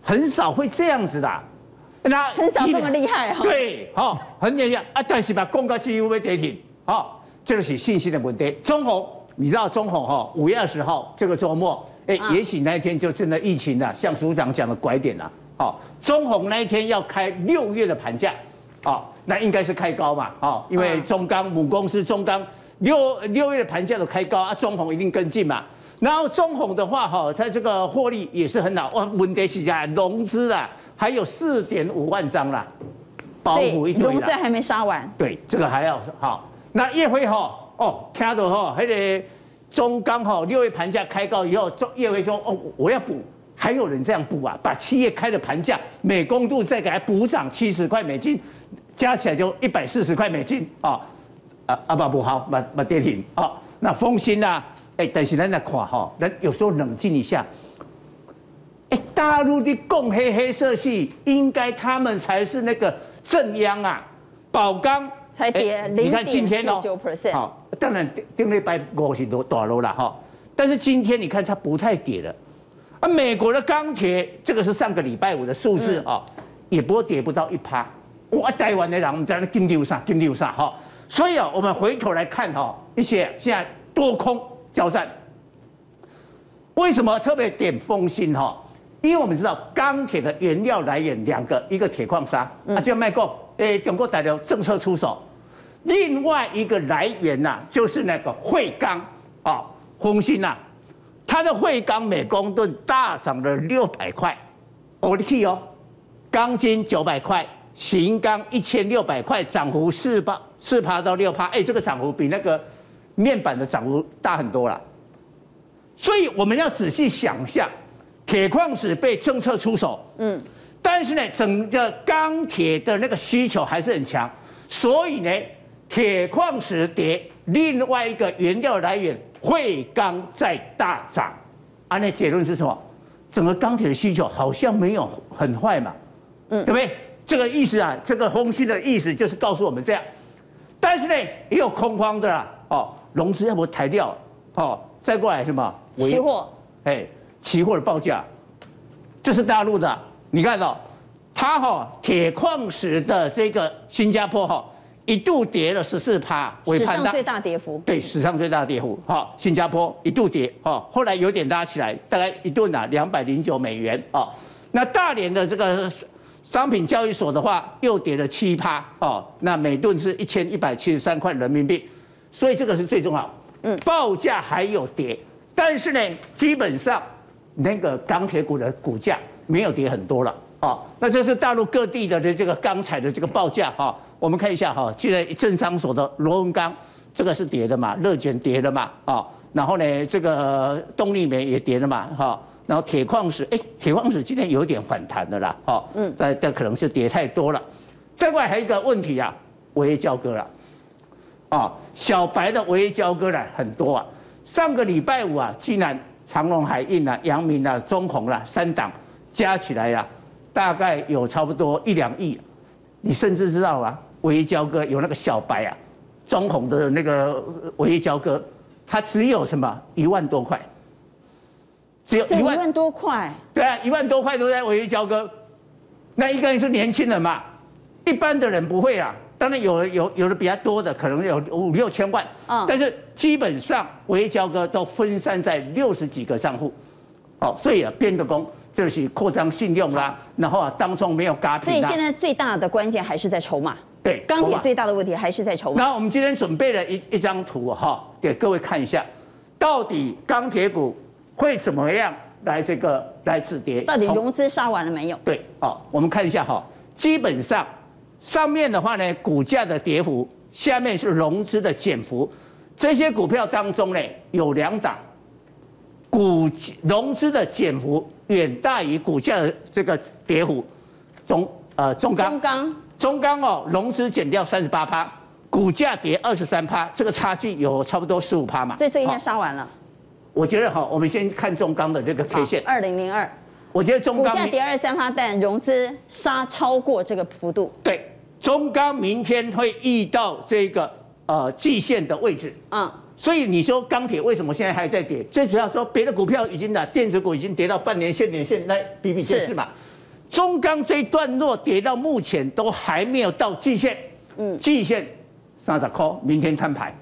很少会这样子的，那很少这么厉害哈。对，好，很厉害啊！但是把公告机会跌停，好，这个是信心的问题。中鸿，你知道中鸿哈？五月二十号这个周末，哎，也许那一天就真的疫情了，像署长讲的拐点了。好，中鸿那一天要开六月的盘价，好，那应该是开高嘛，好，因为中钢母公司中钢六六月的盘价都开高啊，中红一定跟进嘛。然后中红的话，哈，它这个获利也是很好。哇，问题是啊，融资啊，还有四点五万张啦，保护一堆啦。融资还没杀完。对，这个还要好。那叶辉哈，哦，听到哈，那个中钢哈，六月盘价开高以后，中业辉说，哦，我要补，还有人这样补啊，把七月开的盘价每公度再给它补涨七十块美金，加起来就一百四十块美金啊。啊啊不不好，把把跌停啊。那丰兴啊。哎，但是咱来看哈，咱有时候冷静一下。哎，大陆的共黑黑色系，应该他们才是那个正央啊。宝钢才跌零点四九 percent。好，当然顶礼拜五是大落了哈，但是今天你看它不太跌了。啊，美国的钢铁，这个是上个礼拜五的数字啊，也不会跌不到一趴。哇，台湾的人我们在那金六上，金六上哈。所以啊，我们回头来看哈，一些现在多空交战，为什么特别点风信哈？因为我们知道钢铁的原料来源两个，一个铁矿砂，啊，就卖过，诶，中国大陆政策出手，另外一个来源呐，就是那个汇钢啊，红星呐，它的汇钢每公吨大涨了六百块，我的天哦，钢筋九百块，型钢一千六百块，涨幅四八四趴到六趴，哎，这个涨幅比那个面板的涨幅大很多了，所以我们要仔细想一下。铁矿石被政策出手，嗯，但是呢，整个钢铁的那个需求还是很强，所以呢，铁矿石跌，另外一个原料来源汇钢在大涨，啊，那结论是什么？整个钢铁的需求好像没有很坏嘛，嗯，对不对？这个意思啊，这个分析的意思就是告诉我们这样，但是呢，也有空方的啦，哦，融资要不抬掉，哦，再过来什么？期货，哎。期货的报价，这是大陆的，你看到、哦，它哈铁矿石的这个新加坡哈一度跌了十四趴，史上最大跌幅。对，史上最大跌幅哈，新加坡一度跌哈，后来有点拉起来，大概一顿啊两百零九美元啊。那大连的这个商品交易所的话，又跌了七趴哦，那每吨是一千一百七十三块人民币，所以这个是最重要。嗯，报价还有跌，但是呢，基本上。那个钢铁股的股价没有跌很多了，啊，那这是大陆各地的这个钢材的这个报价哈，我们看一下哈，现在政商所的螺纹钢，这个是跌的嘛，热卷跌的嘛，啊，然后呢，这个动力煤也跌了嘛，哈，然后铁矿石，哎，铁矿石今天有点反弹的啦，哈，嗯，但但可能是跌太多了。再过来还有一个问题啊，违约交割了，啊，小白的违约交割呢很多啊，上个礼拜五啊，竟然。长隆海运啊、阳明啊、中鸿啦，三档加起来呀，大概有差不多一两亿。你甚至知道啊，违约交割有那个小白啊，中鸿的那个违约交割，它只有什么一万多块，只有一万,万多块。对啊，一万多块都在违约交割。那一个人是年轻人嘛，一般的人不会啊。当然有有有的比较多的，可能有五六千万，嗯，但是基本上违约交割都分散在六十几个账户，哦，所以啊，变个工就是扩张信用啦，然后啊，当中没有轧品。所以现在最大的关键还是在筹码。对，钢铁最大的问题还是在筹码。那我们今天准备了一一张图哈，给各位看一下，到底钢铁股会怎么样来这个来止跌？到底融资杀完了没有？对，哦，我们看一下哈，基本上。上面的话呢，股价的跌幅；下面是融资的减幅。这些股票当中呢，有两档，股融资的减幅远大于股价的这个跌幅。中呃中钢，中钢，中钢哦，融资减掉三十八趴，股价跌二十三趴，这个差距有差不多十五趴嘛。所以这应该杀完了。我觉得哈，我们先看中钢的这个 K 线。二零零二。我觉得中钢股价跌二三发，但融资杀超过这个幅度。对，中钢明天会遇到这个呃季线的位置。嗯，所以你说钢铁为什么现在还在跌？最主要说别的股票已经的电子股已经跌到半年线、年线来比比皆是嘛。中钢这一段落跌到目前都还没有到季线。嗯，季线三十块，明天摊牌。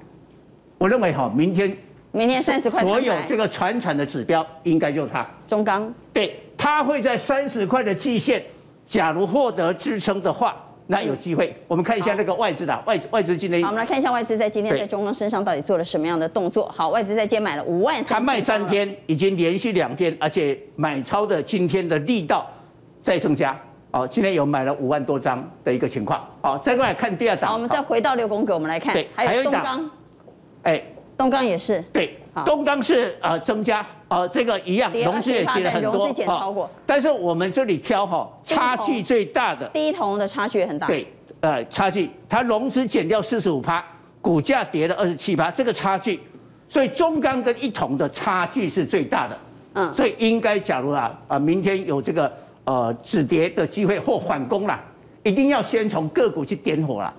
我认为哈，明天明天三十块，所有这个传产的指标应该就是它。中钢对。它会在三十块的季线，假如获得支撑的话，那有机会。我们看一下那个外资的外外资今天。好，我们来看一下外资在今天在中钢身上到底做了什么样的动作。好，外资在今天买了五万三。他卖三天，已经连续两天，而且买超的今天的力道在增加。好，今天有买了五万多张的一个情况。好，再过来看第二档。好，我们再回到六宫格，我们来看。对，还有东钢。哎，东钢也是。对，东钢是呃增加。呃，这个一样，融资也减了很多，哈。但是我们这里挑哈，差距最大的。第一桶的差距也很大。对，呃，差距，它融资减掉四十五趴，股价跌了二十七趴，这个差距，所以中钢跟一桶的差距是最大的。嗯。所以应该，假如啊，啊，明天有这个呃止跌的机会或反攻啦，一定要先从个股去点火啦，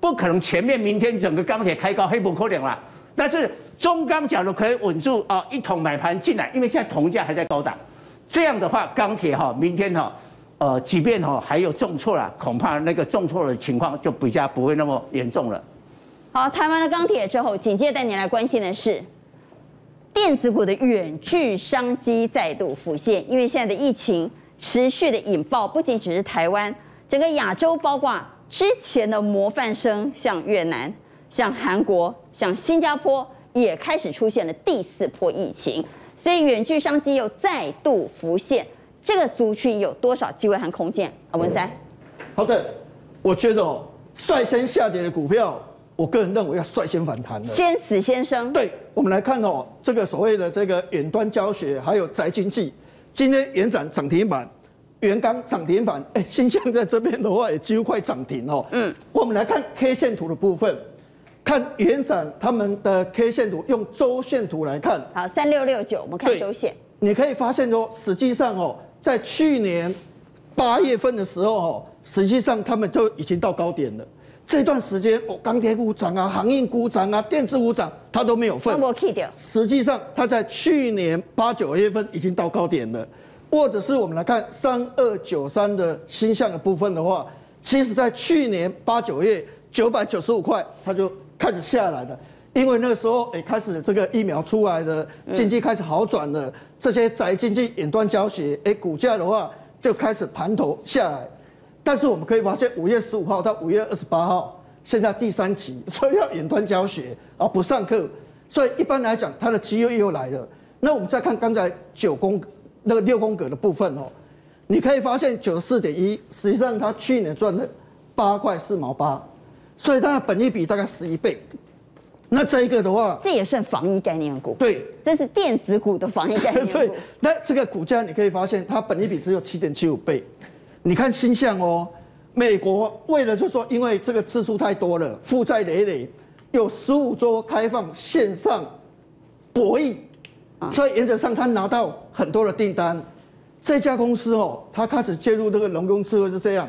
不可能前面明天整个钢铁开高，黑不可能啦。但是中钢假如可以稳住啊，一桶买盘进来，因为现在铜价还在高档，这样的话，钢铁哈，明天哈，呃，即便哈还有重挫了，恐怕那个重挫的情况就比较不会那么严重了。好，谈完了钢铁之后，紧接着带你来关心的是电子股的远距商机再度浮现，因为现在的疫情持续的引爆，不仅只是台湾，整个亚洲，包括之前的模范生，像越南、像韩国、像新加坡，也开始出现了第四波疫情，所以远距商机又再度浮现，这个族群有多少机会和空间？啊，文山，好的，我觉得哦，率先下跌的股票。我个人认为要率先反弹的，先死先生。对，我们来看哦，这个所谓的这个远端教学，还有宅经济，今天延展涨停板，元刚涨停板，哎，新向在这边的话也几乎快涨停哦。嗯，我们来看 K 线图的部分，看延展他们的 K 线图，用周线图来看。好，三六六九，我们看周线。你可以发现说，实际上哦，在去年八月份的时候哦，实际上他们都已经到高点了。这段时间，哦，钢铁股涨啊，航运股涨啊，电子股涨，它都没有份。实际上，它在去年八九月份已经到高点了，或者是我们来看三二九三的星象的部分的话，其实在去年八九月九百九十五块，它就开始下来了，因为那个时候，哎，开始这个疫苗出来的，经济开始好转了，这些宅经济远端教学，哎，股价的话就开始盘头下来。但是我们可以发现，五月十五号到五月二十八号，现在第三期，所以要远端教学啊不上课，所以一般来讲，它的机会又来了。那我们再看刚才九宫那个六宫格的部分哦，你可以发现九十四点一，实际上它去年赚了八块四毛八，所以它的本益比大概十一倍。那这一个的话，这也算防疫概念股。对，这是电子股的防疫概念股。对，那这个股价你可以发现，它本益比只有七点七五倍。你看新向哦，美国为了就是说，因为这个支出太多了，负债累累，有十五周开放线上博弈，所以原则上他拿到很多的订单。这家公司哦，他开始介入这个人工智慧是这样，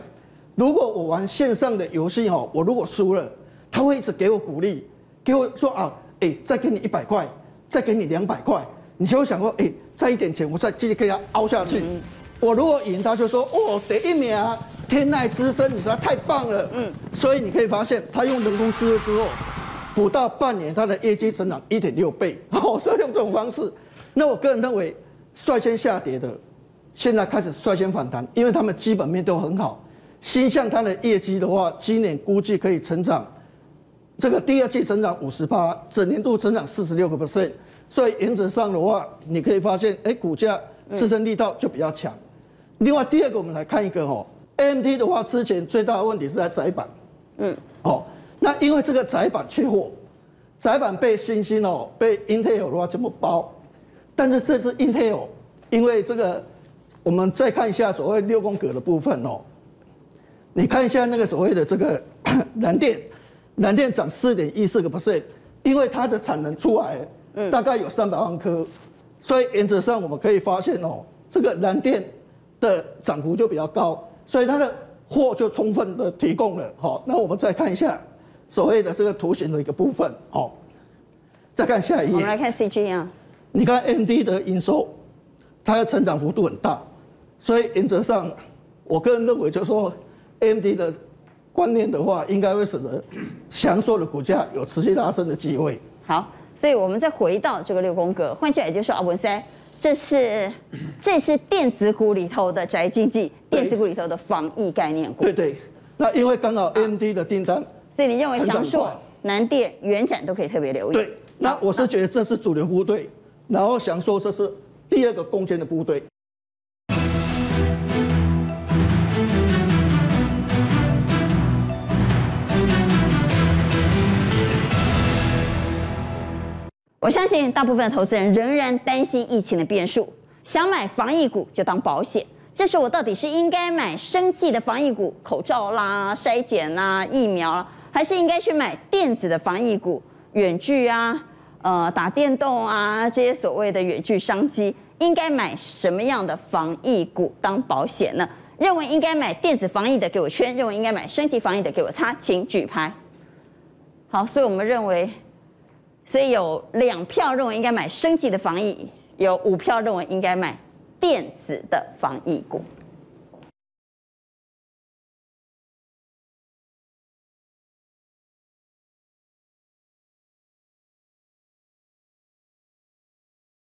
如果我玩线上的游戏哦，我如果输了，他会一直给我鼓励，给我说啊，哎，再给你一百块，再给你两百块，你就会想说，哎，再一点钱，我再继续给他凹下去。我如果赢，他就说哦，第一名啊，天籁之声，你实在太棒了。嗯，所以你可以发现，他用人工智慧之后，不到半年，他的业绩增长一点六倍。哦，所以用这种方式，那我个人认为，率先下跌的，现在开始率先反弹，因为他们基本面都很好。新向它的业绩的话，今年估计可以成长，这个第二季成长五十八，整年度成长四十六个 percent。所以原则上的话，你可以发现，哎，股价自身力道就比较强。另外第二个，我们来看一个哦，AMD 的话，之前最大的问题是在窄板，嗯，哦，那因为这个窄板缺货，窄板被新兴哦，被 Intel 的话这么包，但是这次 Intel，因为这个，我们再看一下所谓六宫格的部分哦，你看一下那个所谓的这个 南电，南电涨四点一四个 percent，因为它的产能出来，嗯，大概有三百万颗，所以原则上我们可以发现哦，这个南电。的涨幅就比较高，所以它的货就充分的提供了。好，那我们再看一下所谓的这个图形的一个部分。好，再看下一页。我们来看 CG 啊。你看 AMD 的营收，它的成长幅度很大，所以原则上，我个人认为就是说 AMD 的观念的话，应该会使得翔硕的股价有持续拉升的机会。好，所以我们再回到这个六宫格，换句话也就是说，阿文塞。这是这是电子股里头的宅经济，电子股里头的防疫概念股。对对，那因为刚好 AMD 的订单，所以你认为翔硕、南电、元展都可以特别留意。对，那我是觉得这是主流部队，然后翔硕这是第二个攻坚的部队。我相信大部分投资人仍然担心疫情的变数，想买防疫股就当保险。这时我到底是应该买生技的防疫股，口罩啦、筛检啦、疫苗啦，还是应该去买电子的防疫股，远距啊、呃打电动啊这些所谓的远距商机，应该买什么样的防疫股当保险呢？认为应该买电子防疫的给我圈，认为应该买生技防疫的给我擦，请举牌。好，所以我们认为。所以有两票认为应该买升级的防疫，有五票认为应该买电子的防疫股。